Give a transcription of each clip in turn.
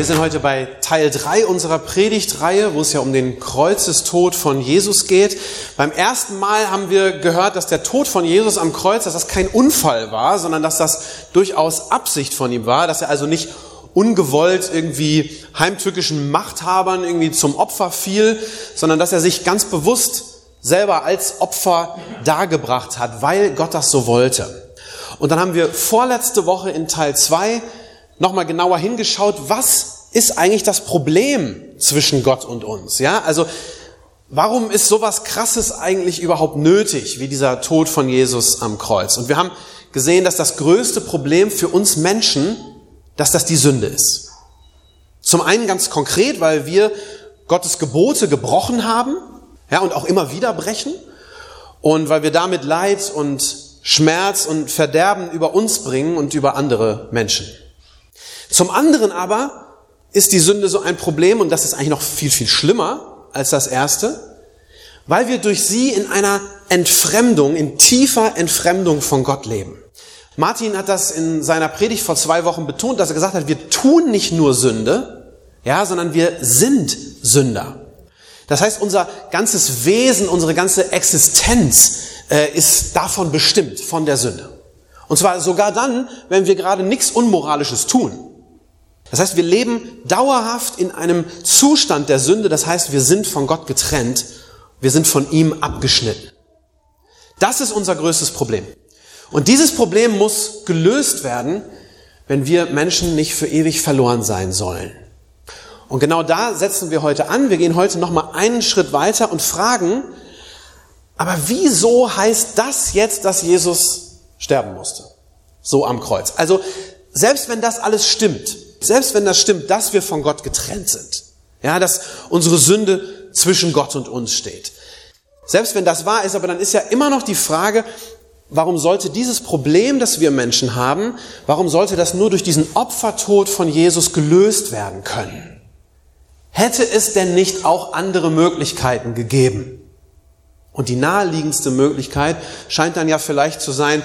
Wir sind heute bei Teil 3 unserer Predigtreihe, wo es ja um den Kreuzestod von Jesus geht. Beim ersten Mal haben wir gehört, dass der Tod von Jesus am Kreuz, dass das kein Unfall war, sondern dass das durchaus Absicht von ihm war, dass er also nicht ungewollt irgendwie heimtückischen Machthabern irgendwie zum Opfer fiel, sondern dass er sich ganz bewusst selber als Opfer dargebracht hat, weil Gott das so wollte. Und dann haben wir vorletzte Woche in Teil 2 nochmal genauer hingeschaut, was ist eigentlich das Problem zwischen Gott und uns? Ja, also warum ist sowas Krasses eigentlich überhaupt nötig, wie dieser Tod von Jesus am Kreuz? Und wir haben gesehen, dass das größte Problem für uns Menschen, dass das die Sünde ist. Zum einen ganz konkret, weil wir Gottes Gebote gebrochen haben, ja, und auch immer wieder brechen, und weil wir damit Leid und Schmerz und Verderben über uns bringen und über andere Menschen. Zum anderen aber ist die Sünde so ein Problem, und das ist eigentlich noch viel, viel schlimmer als das erste, weil wir durch sie in einer Entfremdung, in tiefer Entfremdung von Gott leben. Martin hat das in seiner Predigt vor zwei Wochen betont, dass er gesagt hat, wir tun nicht nur Sünde, ja, sondern wir sind Sünder. Das heißt, unser ganzes Wesen, unsere ganze Existenz äh, ist davon bestimmt, von der Sünde. Und zwar sogar dann, wenn wir gerade nichts Unmoralisches tun. Das heißt, wir leben dauerhaft in einem Zustand der Sünde. Das heißt, wir sind von Gott getrennt. Wir sind von ihm abgeschnitten. Das ist unser größtes Problem. Und dieses Problem muss gelöst werden, wenn wir Menschen nicht für ewig verloren sein sollen. Und genau da setzen wir heute an. Wir gehen heute noch mal einen Schritt weiter und fragen, aber wieso heißt das jetzt, dass Jesus sterben musste? So am Kreuz. Also, selbst wenn das alles stimmt, selbst wenn das stimmt, dass wir von Gott getrennt sind, ja, dass unsere Sünde zwischen Gott und uns steht. Selbst wenn das wahr ist, aber dann ist ja immer noch die Frage, warum sollte dieses Problem, das wir Menschen haben, warum sollte das nur durch diesen Opfertod von Jesus gelöst werden können? Hätte es denn nicht auch andere Möglichkeiten gegeben? Und die naheliegendste Möglichkeit scheint dann ja vielleicht zu sein,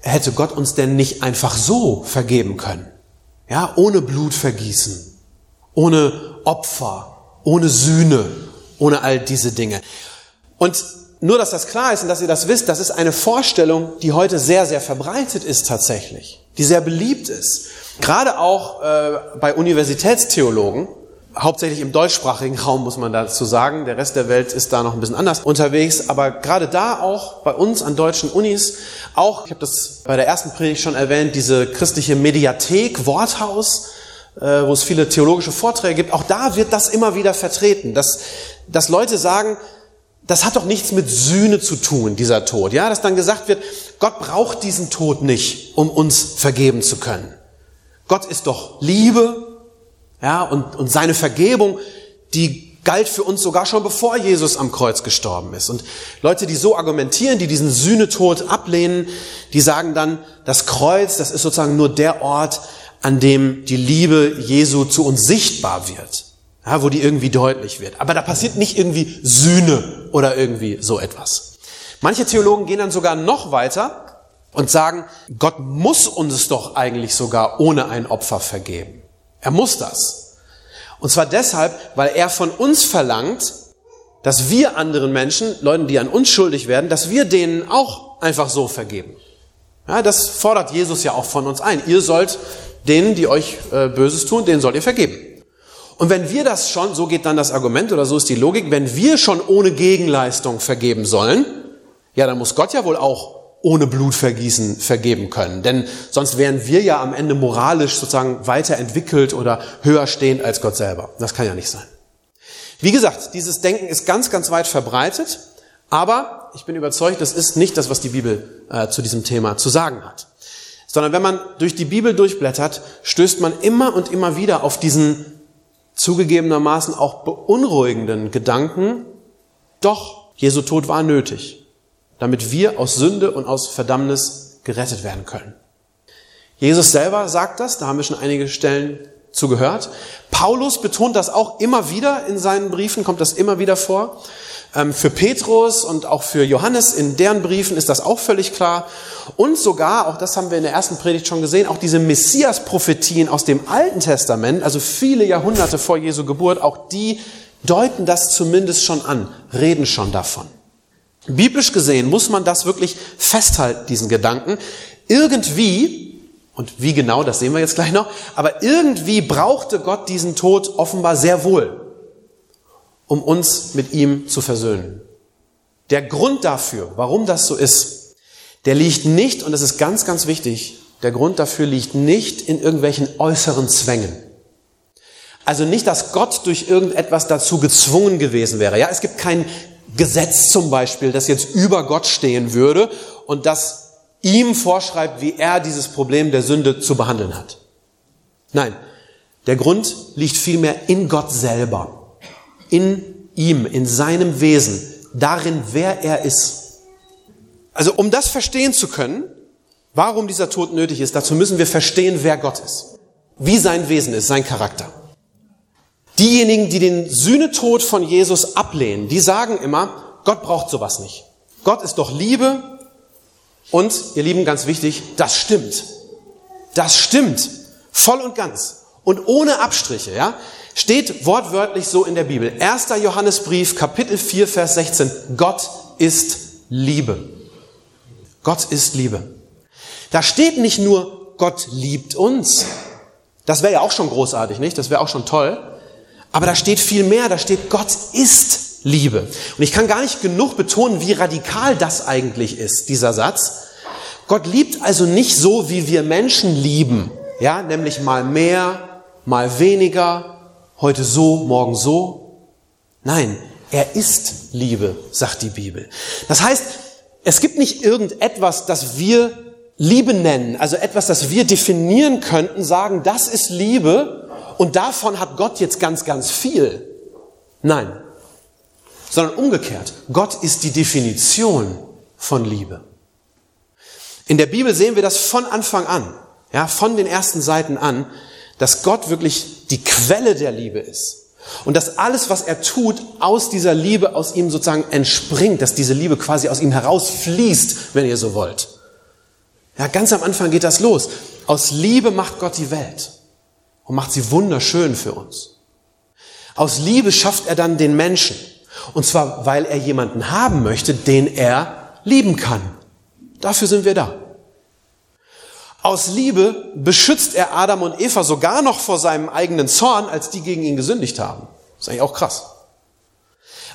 hätte Gott uns denn nicht einfach so vergeben können? Ja, ohne Blutvergießen, ohne Opfer, ohne Sühne, ohne all diese Dinge. Und nur, dass das klar ist und dass ihr das wisst, das ist eine Vorstellung, die heute sehr, sehr verbreitet ist tatsächlich, die sehr beliebt ist. Gerade auch äh, bei Universitätstheologen, hauptsächlich im deutschsprachigen Raum muss man dazu sagen, der Rest der Welt ist da noch ein bisschen anders unterwegs, aber gerade da auch bei uns an deutschen Unis, auch, ich habe das bei der ersten Predigt schon erwähnt, diese christliche Mediathek, Worthaus, äh, wo es viele theologische Vorträge gibt, auch da wird das immer wieder vertreten, dass, dass Leute sagen, das hat doch nichts mit Sühne zu tun, dieser Tod. Ja, dass dann gesagt wird, Gott braucht diesen Tod nicht, um uns vergeben zu können. Gott ist doch Liebe, ja, und, und seine Vergebung, die galt für uns sogar schon bevor Jesus am Kreuz gestorben ist. Und Leute, die so argumentieren, die diesen Sühnetod ablehnen, die sagen dann, das Kreuz, das ist sozusagen nur der Ort, an dem die Liebe Jesu zu uns sichtbar wird. Ja, wo die irgendwie deutlich wird. Aber da passiert nicht irgendwie Sühne oder irgendwie so etwas. Manche Theologen gehen dann sogar noch weiter und sagen, Gott muss uns doch eigentlich sogar ohne ein Opfer vergeben. Er muss das. Und zwar deshalb, weil er von uns verlangt, dass wir anderen Menschen, Leuten, die an uns schuldig werden, dass wir denen auch einfach so vergeben. Ja, das fordert Jesus ja auch von uns ein. Ihr sollt denen, die euch äh, Böses tun, denen sollt ihr vergeben. Und wenn wir das schon, so geht dann das Argument oder so ist die Logik, wenn wir schon ohne Gegenleistung vergeben sollen, ja, dann muss Gott ja wohl auch ohne Blutvergießen vergeben können. Denn sonst wären wir ja am Ende moralisch sozusagen weiterentwickelt oder höher stehend als Gott selber. Das kann ja nicht sein. Wie gesagt, dieses Denken ist ganz, ganz weit verbreitet, aber ich bin überzeugt, das ist nicht das, was die Bibel äh, zu diesem Thema zu sagen hat. Sondern wenn man durch die Bibel durchblättert, stößt man immer und immer wieder auf diesen zugegebenermaßen auch beunruhigenden Gedanken, doch Jesu Tod war nötig, damit wir aus Sünde und aus Verdammnis gerettet werden können. Jesus selber sagt das, da haben wir schon einige Stellen zugehört. Paulus betont das auch immer wieder in seinen Briefen, kommt das immer wieder vor. Ähm, für Petrus und auch für Johannes in deren Briefen ist das auch völlig klar. Und sogar, auch das haben wir in der ersten Predigt schon gesehen, auch diese Messias-Prophetien aus dem Alten Testament, also viele Jahrhunderte vor Jesu Geburt, auch die deuten das zumindest schon an, reden schon davon. Biblisch gesehen muss man das wirklich festhalten, diesen Gedanken. Irgendwie, und wie genau, das sehen wir jetzt gleich noch, aber irgendwie brauchte Gott diesen Tod offenbar sehr wohl um uns mit ihm zu versöhnen. Der Grund dafür, warum das so ist, der liegt nicht, und das ist ganz, ganz wichtig, der Grund dafür liegt nicht in irgendwelchen äußeren Zwängen. Also nicht, dass Gott durch irgendetwas dazu gezwungen gewesen wäre. Ja, es gibt kein Gesetz zum Beispiel, das jetzt über Gott stehen würde und das ihm vorschreibt, wie er dieses Problem der Sünde zu behandeln hat. Nein, der Grund liegt vielmehr in Gott selber in ihm, in seinem Wesen, darin, wer er ist. Also um das verstehen zu können, warum dieser Tod nötig ist, dazu müssen wir verstehen, wer Gott ist, wie sein Wesen ist, sein Charakter. Diejenigen, die den Sühnetod von Jesus ablehnen, die sagen immer, Gott braucht sowas nicht. Gott ist doch Liebe und, ihr Lieben, ganz wichtig, das stimmt. Das stimmt. Voll und ganz. Und ohne Abstriche, ja. Steht wortwörtlich so in der Bibel. 1. Johannesbrief, Kapitel 4, Vers 16. Gott ist Liebe. Gott ist Liebe. Da steht nicht nur, Gott liebt uns. Das wäre ja auch schon großartig, nicht? Das wäre auch schon toll. Aber da steht viel mehr. Da steht, Gott ist Liebe. Und ich kann gar nicht genug betonen, wie radikal das eigentlich ist, dieser Satz. Gott liebt also nicht so, wie wir Menschen lieben. Ja, nämlich mal mehr, mal weniger, heute so, morgen so. Nein, er ist Liebe, sagt die Bibel. Das heißt, es gibt nicht irgendetwas, das wir Liebe nennen, also etwas, das wir definieren könnten, sagen, das ist Liebe und davon hat Gott jetzt ganz, ganz viel. Nein, sondern umgekehrt. Gott ist die Definition von Liebe. In der Bibel sehen wir das von Anfang an, ja, von den ersten Seiten an, dass Gott wirklich die Quelle der Liebe ist. Und dass alles, was er tut, aus dieser Liebe, aus ihm sozusagen entspringt, dass diese Liebe quasi aus ihm herausfließt, wenn ihr so wollt. Ja, ganz am Anfang geht das los. Aus Liebe macht Gott die Welt und macht sie wunderschön für uns. Aus Liebe schafft er dann den Menschen. Und zwar, weil er jemanden haben möchte, den er lieben kann. Dafür sind wir da. Aus Liebe beschützt er Adam und Eva sogar noch vor seinem eigenen Zorn, als die gegen ihn gesündigt haben. Das ist eigentlich auch krass.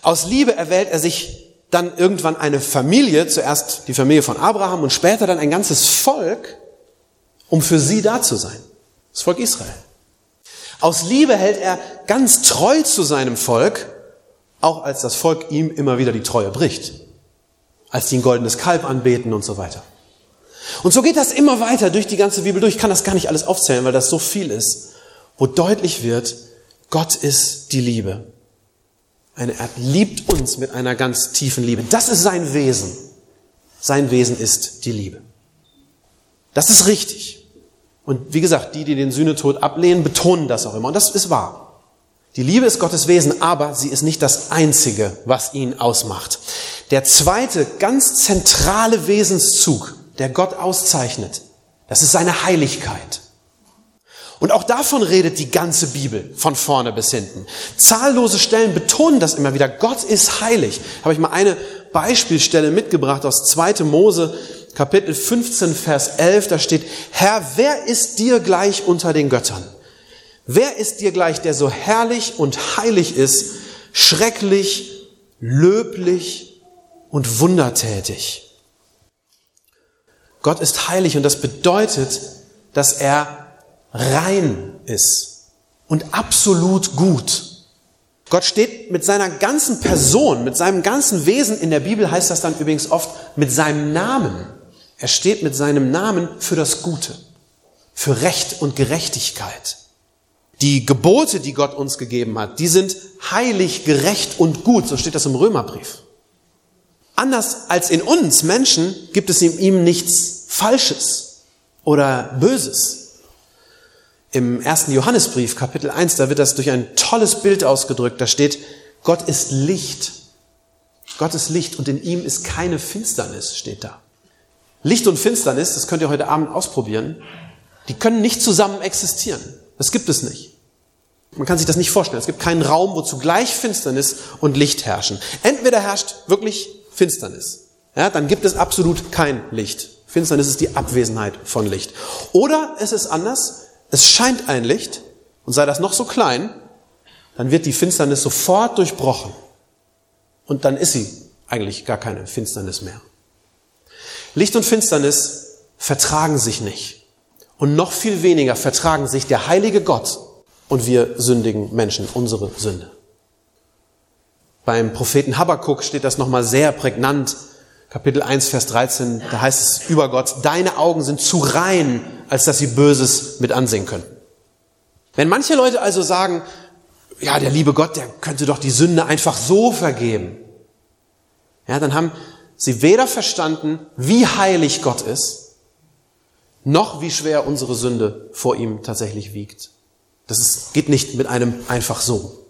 Aus Liebe erwählt er sich dann irgendwann eine Familie, zuerst die Familie von Abraham und später dann ein ganzes Volk, um für sie da zu sein. Das Volk Israel. Aus Liebe hält er ganz treu zu seinem Volk, auch als das Volk ihm immer wieder die Treue bricht. Als die ein goldenes Kalb anbeten und so weiter. Und so geht das immer weiter durch die ganze Bibel durch. Ich kann das gar nicht alles aufzählen, weil das so viel ist, wo deutlich wird, Gott ist die Liebe. Eine, er liebt uns mit einer ganz tiefen Liebe. Das ist sein Wesen. Sein Wesen ist die Liebe. Das ist richtig. Und wie gesagt, die, die den Sühnetod ablehnen, betonen das auch immer. Und das ist wahr. Die Liebe ist Gottes Wesen, aber sie ist nicht das Einzige, was ihn ausmacht. Der zweite ganz zentrale Wesenszug der Gott auszeichnet. Das ist seine Heiligkeit. Und auch davon redet die ganze Bibel von vorne bis hinten. Zahllose Stellen betonen das immer wieder. Gott ist heilig. Habe ich mal eine Beispielstelle mitgebracht aus 2. Mose, Kapitel 15, Vers 11. Da steht, Herr, wer ist dir gleich unter den Göttern? Wer ist dir gleich, der so herrlich und heilig ist, schrecklich, löblich und wundertätig? Gott ist heilig und das bedeutet, dass er rein ist und absolut gut. Gott steht mit seiner ganzen Person, mit seinem ganzen Wesen, in der Bibel heißt das dann übrigens oft mit seinem Namen. Er steht mit seinem Namen für das Gute, für Recht und Gerechtigkeit. Die Gebote, die Gott uns gegeben hat, die sind heilig, gerecht und gut. So steht das im Römerbrief. Anders als in uns Menschen gibt es in ihm nichts Falsches oder Böses. Im ersten Johannesbrief, Kapitel 1, da wird das durch ein tolles Bild ausgedrückt. Da steht, Gott ist Licht. Gott ist Licht und in ihm ist keine Finsternis, steht da. Licht und Finsternis, das könnt ihr heute Abend ausprobieren, die können nicht zusammen existieren. Das gibt es nicht. Man kann sich das nicht vorstellen. Es gibt keinen Raum, wo zugleich Finsternis und Licht herrschen. Entweder herrscht wirklich Finsternis. Ja, dann gibt es absolut kein Licht. Finsternis ist die Abwesenheit von Licht. Oder es ist anders. Es scheint ein Licht und sei das noch so klein, dann wird die Finsternis sofort durchbrochen. Und dann ist sie eigentlich gar keine Finsternis mehr. Licht und Finsternis vertragen sich nicht. Und noch viel weniger vertragen sich der heilige Gott und wir sündigen Menschen, unsere Sünde. Beim Propheten Habakkuk steht das nochmal sehr prägnant. Kapitel 1, Vers 13, da heißt es über Gott, deine Augen sind zu rein, als dass sie Böses mit ansehen könnten. Wenn manche Leute also sagen, ja, der liebe Gott, der könnte doch die Sünde einfach so vergeben, ja, dann haben sie weder verstanden, wie heilig Gott ist, noch wie schwer unsere Sünde vor ihm tatsächlich wiegt. Das ist, geht nicht mit einem einfach so.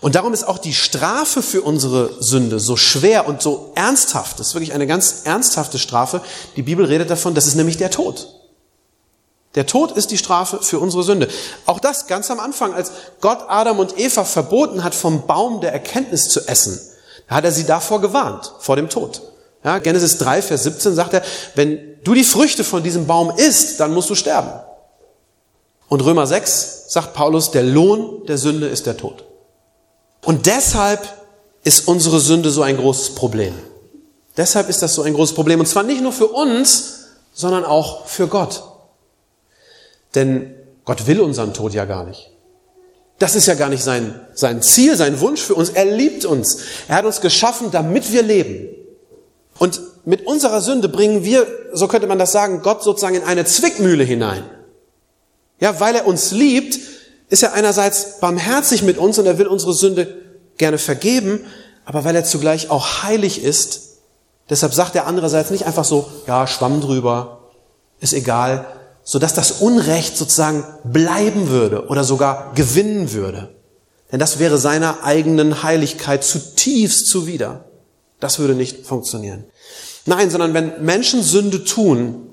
Und darum ist auch die Strafe für unsere Sünde so schwer und so ernsthaft. Das ist wirklich eine ganz ernsthafte Strafe. Die Bibel redet davon, das ist nämlich der Tod. Der Tod ist die Strafe für unsere Sünde. Auch das ganz am Anfang, als Gott Adam und Eva verboten hat, vom Baum der Erkenntnis zu essen, hat er sie davor gewarnt, vor dem Tod. Ja, Genesis 3, Vers 17 sagt er, wenn du die Früchte von diesem Baum isst, dann musst du sterben. Und Römer 6 sagt Paulus, der Lohn der Sünde ist der Tod. Und deshalb ist unsere Sünde so ein großes Problem. Deshalb ist das so ein großes Problem. Und zwar nicht nur für uns, sondern auch für Gott. Denn Gott will unseren Tod ja gar nicht. Das ist ja gar nicht sein, sein Ziel, sein Wunsch für uns. Er liebt uns. Er hat uns geschaffen, damit wir leben. Und mit unserer Sünde bringen wir, so könnte man das sagen, Gott sozusagen in eine Zwickmühle hinein. Ja, weil er uns liebt, ist er einerseits barmherzig mit uns und er will unsere Sünde gerne vergeben, aber weil er zugleich auch heilig ist, deshalb sagt er andererseits nicht einfach so, ja, schwamm drüber, ist egal, sodass das Unrecht sozusagen bleiben würde oder sogar gewinnen würde. Denn das wäre seiner eigenen Heiligkeit zutiefst zuwider. Das würde nicht funktionieren. Nein, sondern wenn Menschen Sünde tun,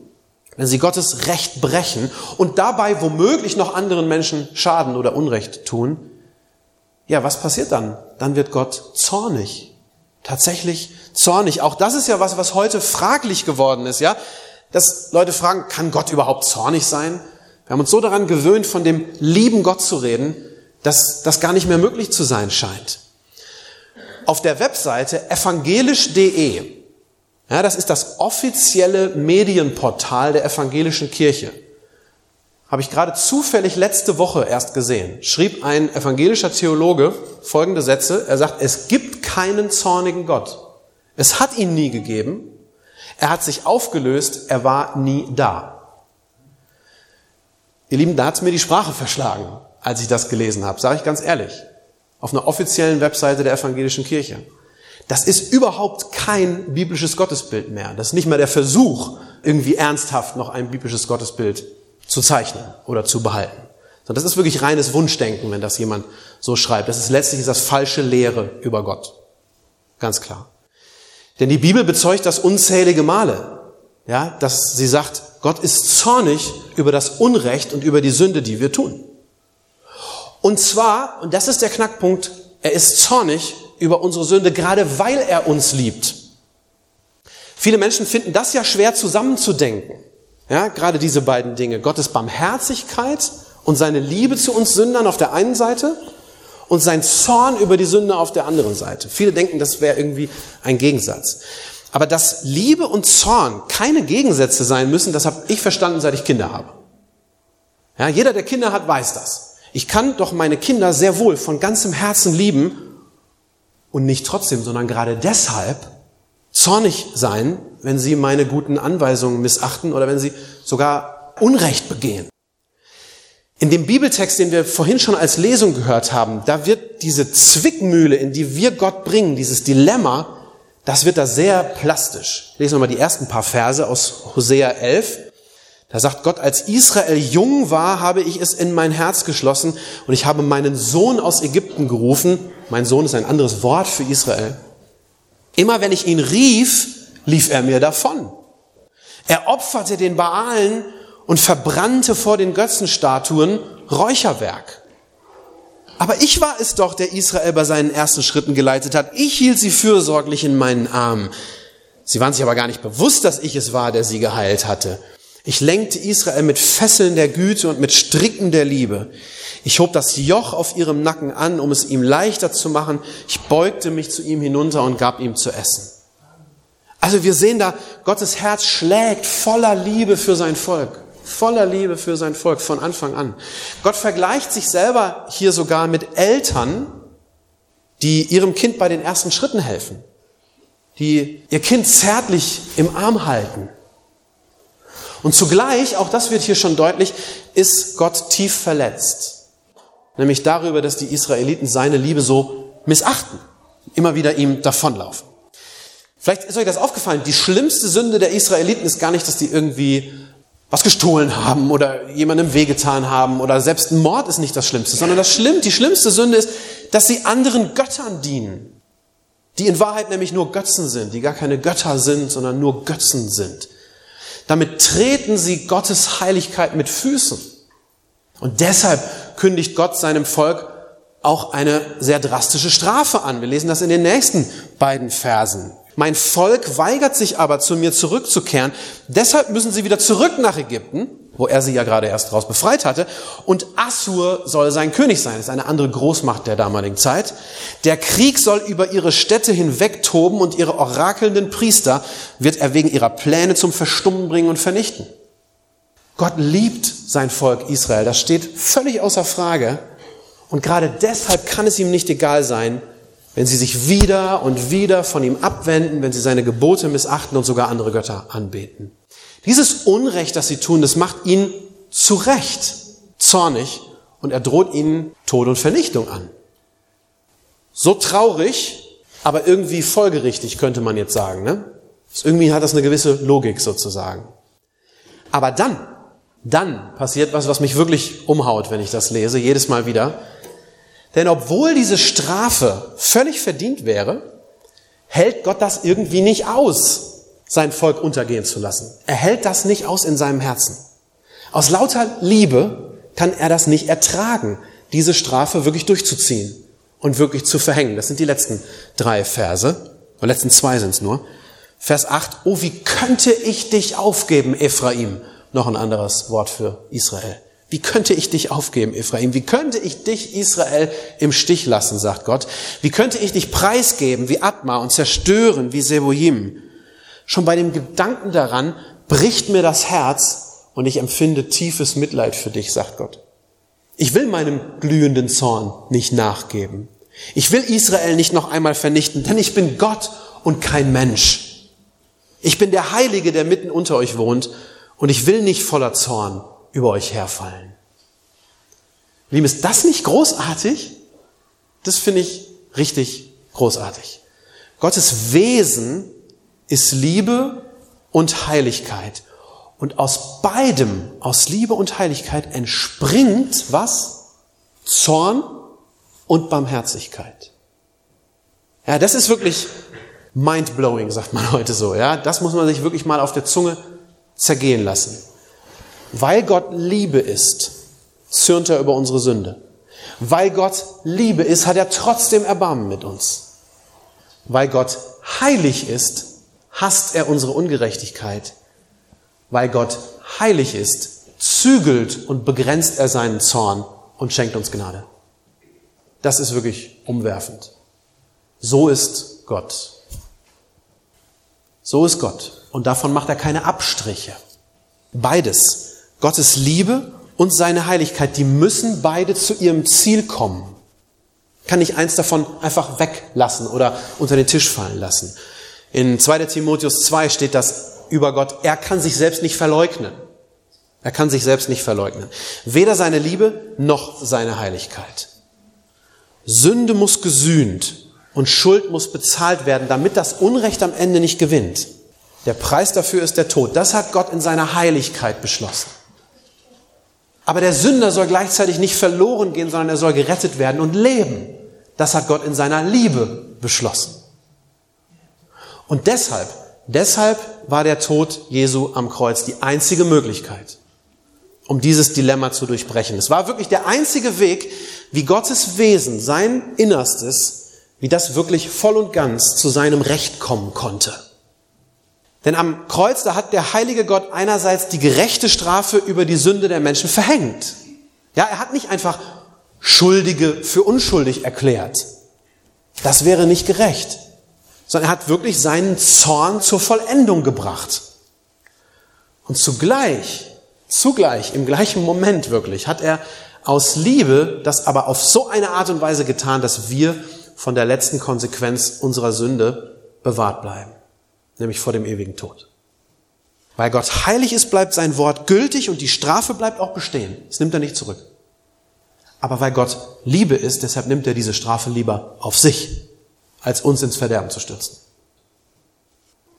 wenn sie Gottes Recht brechen und dabei womöglich noch anderen Menschen Schaden oder Unrecht tun, ja, was passiert dann? Dann wird Gott zornig. Tatsächlich zornig. Auch das ist ja was, was heute fraglich geworden ist, ja? Dass Leute fragen, kann Gott überhaupt zornig sein? Wir haben uns so daran gewöhnt, von dem lieben Gott zu reden, dass das gar nicht mehr möglich zu sein scheint. Auf der Webseite evangelisch.de ja, das ist das offizielle Medienportal der evangelischen Kirche. Habe ich gerade zufällig letzte Woche erst gesehen. Schrieb ein evangelischer Theologe folgende Sätze. Er sagt, es gibt keinen zornigen Gott. Es hat ihn nie gegeben. Er hat sich aufgelöst. Er war nie da. Ihr Lieben, da hat's mir die Sprache verschlagen, als ich das gelesen habe. Sage ich ganz ehrlich. Auf einer offiziellen Webseite der evangelischen Kirche. Das ist überhaupt kein biblisches Gottesbild mehr. Das ist nicht mehr der Versuch, irgendwie ernsthaft noch ein biblisches Gottesbild zu zeichnen oder zu behalten. Sondern das ist wirklich reines Wunschdenken, wenn das jemand so schreibt. Das ist letztlich das falsche Lehre über Gott. Ganz klar. Denn die Bibel bezeugt das unzählige Male. Ja, dass sie sagt, Gott ist zornig über das Unrecht und über die Sünde, die wir tun. Und zwar, und das ist der Knackpunkt, er ist zornig über unsere Sünde, gerade weil er uns liebt. Viele Menschen finden das ja schwer zusammenzudenken. Ja, gerade diese beiden Dinge. Gottes Barmherzigkeit und seine Liebe zu uns Sündern auf der einen Seite und sein Zorn über die Sünde auf der anderen Seite. Viele denken, das wäre irgendwie ein Gegensatz. Aber dass Liebe und Zorn keine Gegensätze sein müssen, das habe ich verstanden, seit ich Kinder habe. Ja, jeder, der Kinder hat, weiß das. Ich kann doch meine Kinder sehr wohl von ganzem Herzen lieben und nicht trotzdem, sondern gerade deshalb zornig sein, wenn sie meine guten Anweisungen missachten oder wenn sie sogar Unrecht begehen. In dem Bibeltext, den wir vorhin schon als Lesung gehört haben, da wird diese Zwickmühle, in die wir Gott bringen, dieses Dilemma, das wird da sehr plastisch. Lesen wir mal die ersten paar Verse aus Hosea 11. Da sagt Gott, als Israel jung war, habe ich es in mein Herz geschlossen und ich habe meinen Sohn aus Ägypten gerufen. Mein Sohn ist ein anderes Wort für Israel. Immer wenn ich ihn rief, lief er mir davon. Er opferte den Baalen und verbrannte vor den Götzenstatuen Räucherwerk. Aber ich war es doch, der Israel bei seinen ersten Schritten geleitet hat. Ich hielt sie fürsorglich in meinen Armen. Sie waren sich aber gar nicht bewusst, dass ich es war, der sie geheilt hatte. Ich lenkte Israel mit Fesseln der Güte und mit Stricken der Liebe. Ich hob das Joch auf ihrem Nacken an, um es ihm leichter zu machen. Ich beugte mich zu ihm hinunter und gab ihm zu essen. Also wir sehen da, Gottes Herz schlägt voller Liebe für sein Volk voller Liebe für sein Volk von Anfang an. Gott vergleicht sich selber hier sogar mit Eltern, die ihrem Kind bei den ersten Schritten helfen, die ihr Kind zärtlich im Arm halten. Und zugleich, auch das wird hier schon deutlich, ist Gott tief verletzt. Nämlich darüber, dass die Israeliten seine Liebe so missachten, immer wieder ihm davonlaufen. Vielleicht ist euch das aufgefallen, die schlimmste Sünde der Israeliten ist gar nicht, dass die irgendwie was gestohlen haben oder jemandem wehgetan haben oder selbst ein Mord ist nicht das Schlimmste, sondern das Schlimm, die schlimmste Sünde ist, dass sie anderen Göttern dienen, die in Wahrheit nämlich nur Götzen sind, die gar keine Götter sind, sondern nur Götzen sind. Damit treten sie Gottes Heiligkeit mit Füßen. Und deshalb kündigt Gott seinem Volk auch eine sehr drastische Strafe an. Wir lesen das in den nächsten beiden Versen. Mein Volk weigert sich aber, zu mir zurückzukehren. Deshalb müssen sie wieder zurück nach Ägypten, wo er sie ja gerade erst daraus befreit hatte. Und Assur soll sein König sein. Das ist eine andere Großmacht der damaligen Zeit. Der Krieg soll über ihre Städte hinwegtoben und ihre orakelnden Priester wird er wegen ihrer Pläne zum Verstummen bringen und vernichten. Gott liebt sein Volk Israel. Das steht völlig außer Frage. Und gerade deshalb kann es ihm nicht egal sein, wenn sie sich wieder und wieder von ihm abwenden, wenn sie seine Gebote missachten und sogar andere Götter anbeten. Dieses Unrecht, das sie tun, das macht ihn zu Recht zornig und er droht ihnen Tod und Vernichtung an. So traurig, aber irgendwie folgerichtig, könnte man jetzt sagen. Ne? Irgendwie hat das eine gewisse Logik sozusagen. Aber dann, dann passiert was, was mich wirklich umhaut, wenn ich das lese, jedes Mal wieder. Denn obwohl diese Strafe völlig verdient wäre, hält Gott das irgendwie nicht aus, sein Volk untergehen zu lassen. Er hält das nicht aus in seinem Herzen. Aus lauter Liebe kann er das nicht ertragen, diese Strafe wirklich durchzuziehen und wirklich zu verhängen. Das sind die letzten drei Verse, oder letzten zwei sind es nur. Vers 8, oh, wie könnte ich dich aufgeben, Ephraim? Noch ein anderes Wort für Israel. Wie könnte ich dich aufgeben, Ephraim? Wie könnte ich dich, Israel, im Stich lassen, sagt Gott? Wie könnte ich dich preisgeben wie Atma und zerstören wie Seboim? Schon bei dem Gedanken daran bricht mir das Herz und ich empfinde tiefes Mitleid für dich, sagt Gott. Ich will meinem glühenden Zorn nicht nachgeben. Ich will Israel nicht noch einmal vernichten, denn ich bin Gott und kein Mensch. Ich bin der Heilige, der mitten unter euch wohnt und ich will nicht voller Zorn über euch herfallen. Lieben, ist das nicht großartig? Das finde ich richtig großartig. Gottes Wesen ist Liebe und Heiligkeit. Und aus beidem, aus Liebe und Heiligkeit entspringt was? Zorn und Barmherzigkeit. Ja, das ist wirklich mind-blowing, sagt man heute so. Ja, das muss man sich wirklich mal auf der Zunge zergehen lassen. Weil Gott Liebe ist, zürnt er über unsere Sünde. Weil Gott Liebe ist, hat er trotzdem Erbarmen mit uns. Weil Gott heilig ist, hasst er unsere Ungerechtigkeit. Weil Gott heilig ist, zügelt und begrenzt er seinen Zorn und schenkt uns Gnade. Das ist wirklich umwerfend. So ist Gott. So ist Gott. Und davon macht er keine Abstriche. Beides Gottes Liebe und seine Heiligkeit, die müssen beide zu ihrem Ziel kommen. Kann nicht eins davon einfach weglassen oder unter den Tisch fallen lassen. In 2. Timotheus 2 steht das über Gott, er kann sich selbst nicht verleugnen. Er kann sich selbst nicht verleugnen. Weder seine Liebe noch seine Heiligkeit. Sünde muss gesühnt und Schuld muss bezahlt werden, damit das Unrecht am Ende nicht gewinnt. Der Preis dafür ist der Tod. Das hat Gott in seiner Heiligkeit beschlossen. Aber der Sünder soll gleichzeitig nicht verloren gehen, sondern er soll gerettet werden und leben. Das hat Gott in seiner Liebe beschlossen. Und deshalb, deshalb war der Tod Jesu am Kreuz die einzige Möglichkeit, um dieses Dilemma zu durchbrechen. Es war wirklich der einzige Weg, wie Gottes Wesen, sein Innerstes, wie das wirklich voll und ganz zu seinem Recht kommen konnte. Denn am Kreuz, da hat der heilige Gott einerseits die gerechte Strafe über die Sünde der Menschen verhängt. Ja, er hat nicht einfach Schuldige für unschuldig erklärt. Das wäre nicht gerecht. Sondern er hat wirklich seinen Zorn zur Vollendung gebracht. Und zugleich, zugleich, im gleichen Moment wirklich, hat er aus Liebe das aber auf so eine Art und Weise getan, dass wir von der letzten Konsequenz unserer Sünde bewahrt bleiben nämlich vor dem ewigen Tod. Weil Gott heilig ist, bleibt sein Wort gültig und die Strafe bleibt auch bestehen. Das nimmt er nicht zurück. Aber weil Gott Liebe ist, deshalb nimmt er diese Strafe lieber auf sich, als uns ins Verderben zu stürzen.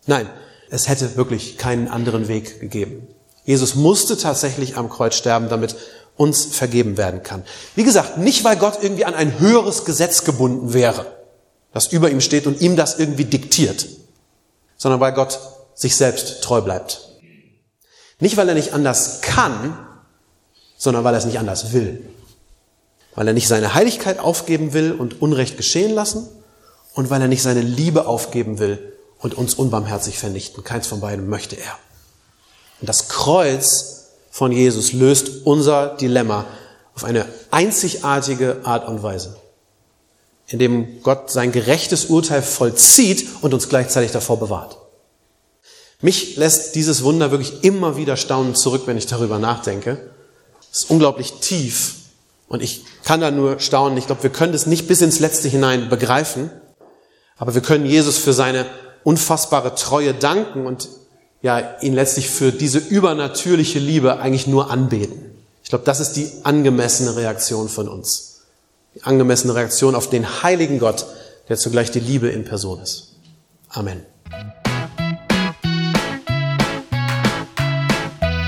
Nein, es hätte wirklich keinen anderen Weg gegeben. Jesus musste tatsächlich am Kreuz sterben, damit uns vergeben werden kann. Wie gesagt, nicht weil Gott irgendwie an ein höheres Gesetz gebunden wäre, das über ihm steht und ihm das irgendwie diktiert sondern weil Gott sich selbst treu bleibt. Nicht, weil er nicht anders kann, sondern weil er es nicht anders will. Weil er nicht seine Heiligkeit aufgeben will und Unrecht geschehen lassen und weil er nicht seine Liebe aufgeben will und uns unbarmherzig vernichten. Keins von beiden möchte er. Und das Kreuz von Jesus löst unser Dilemma auf eine einzigartige Art und Weise in dem Gott sein gerechtes Urteil vollzieht und uns gleichzeitig davor bewahrt. Mich lässt dieses Wunder wirklich immer wieder staunend zurück, wenn ich darüber nachdenke. Es ist unglaublich tief und ich kann da nur staunen. Ich glaube, wir können es nicht bis ins Letzte hinein begreifen, aber wir können Jesus für seine unfassbare Treue danken und ja, ihn letztlich für diese übernatürliche Liebe eigentlich nur anbeten. Ich glaube, das ist die angemessene Reaktion von uns angemessene Reaktion auf den heiligen Gott, der zugleich die Liebe in Person ist. Amen.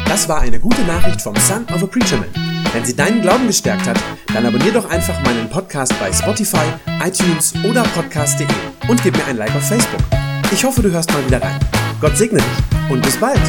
Das war eine gute Nachricht vom Son of a Preacher Man. Wenn sie deinen Glauben gestärkt hat, dann abonnier doch einfach meinen Podcast bei Spotify, iTunes oder podcast.de und gib mir ein Like auf Facebook. Ich hoffe, du hörst mal wieder rein. Gott segne dich und bis bald.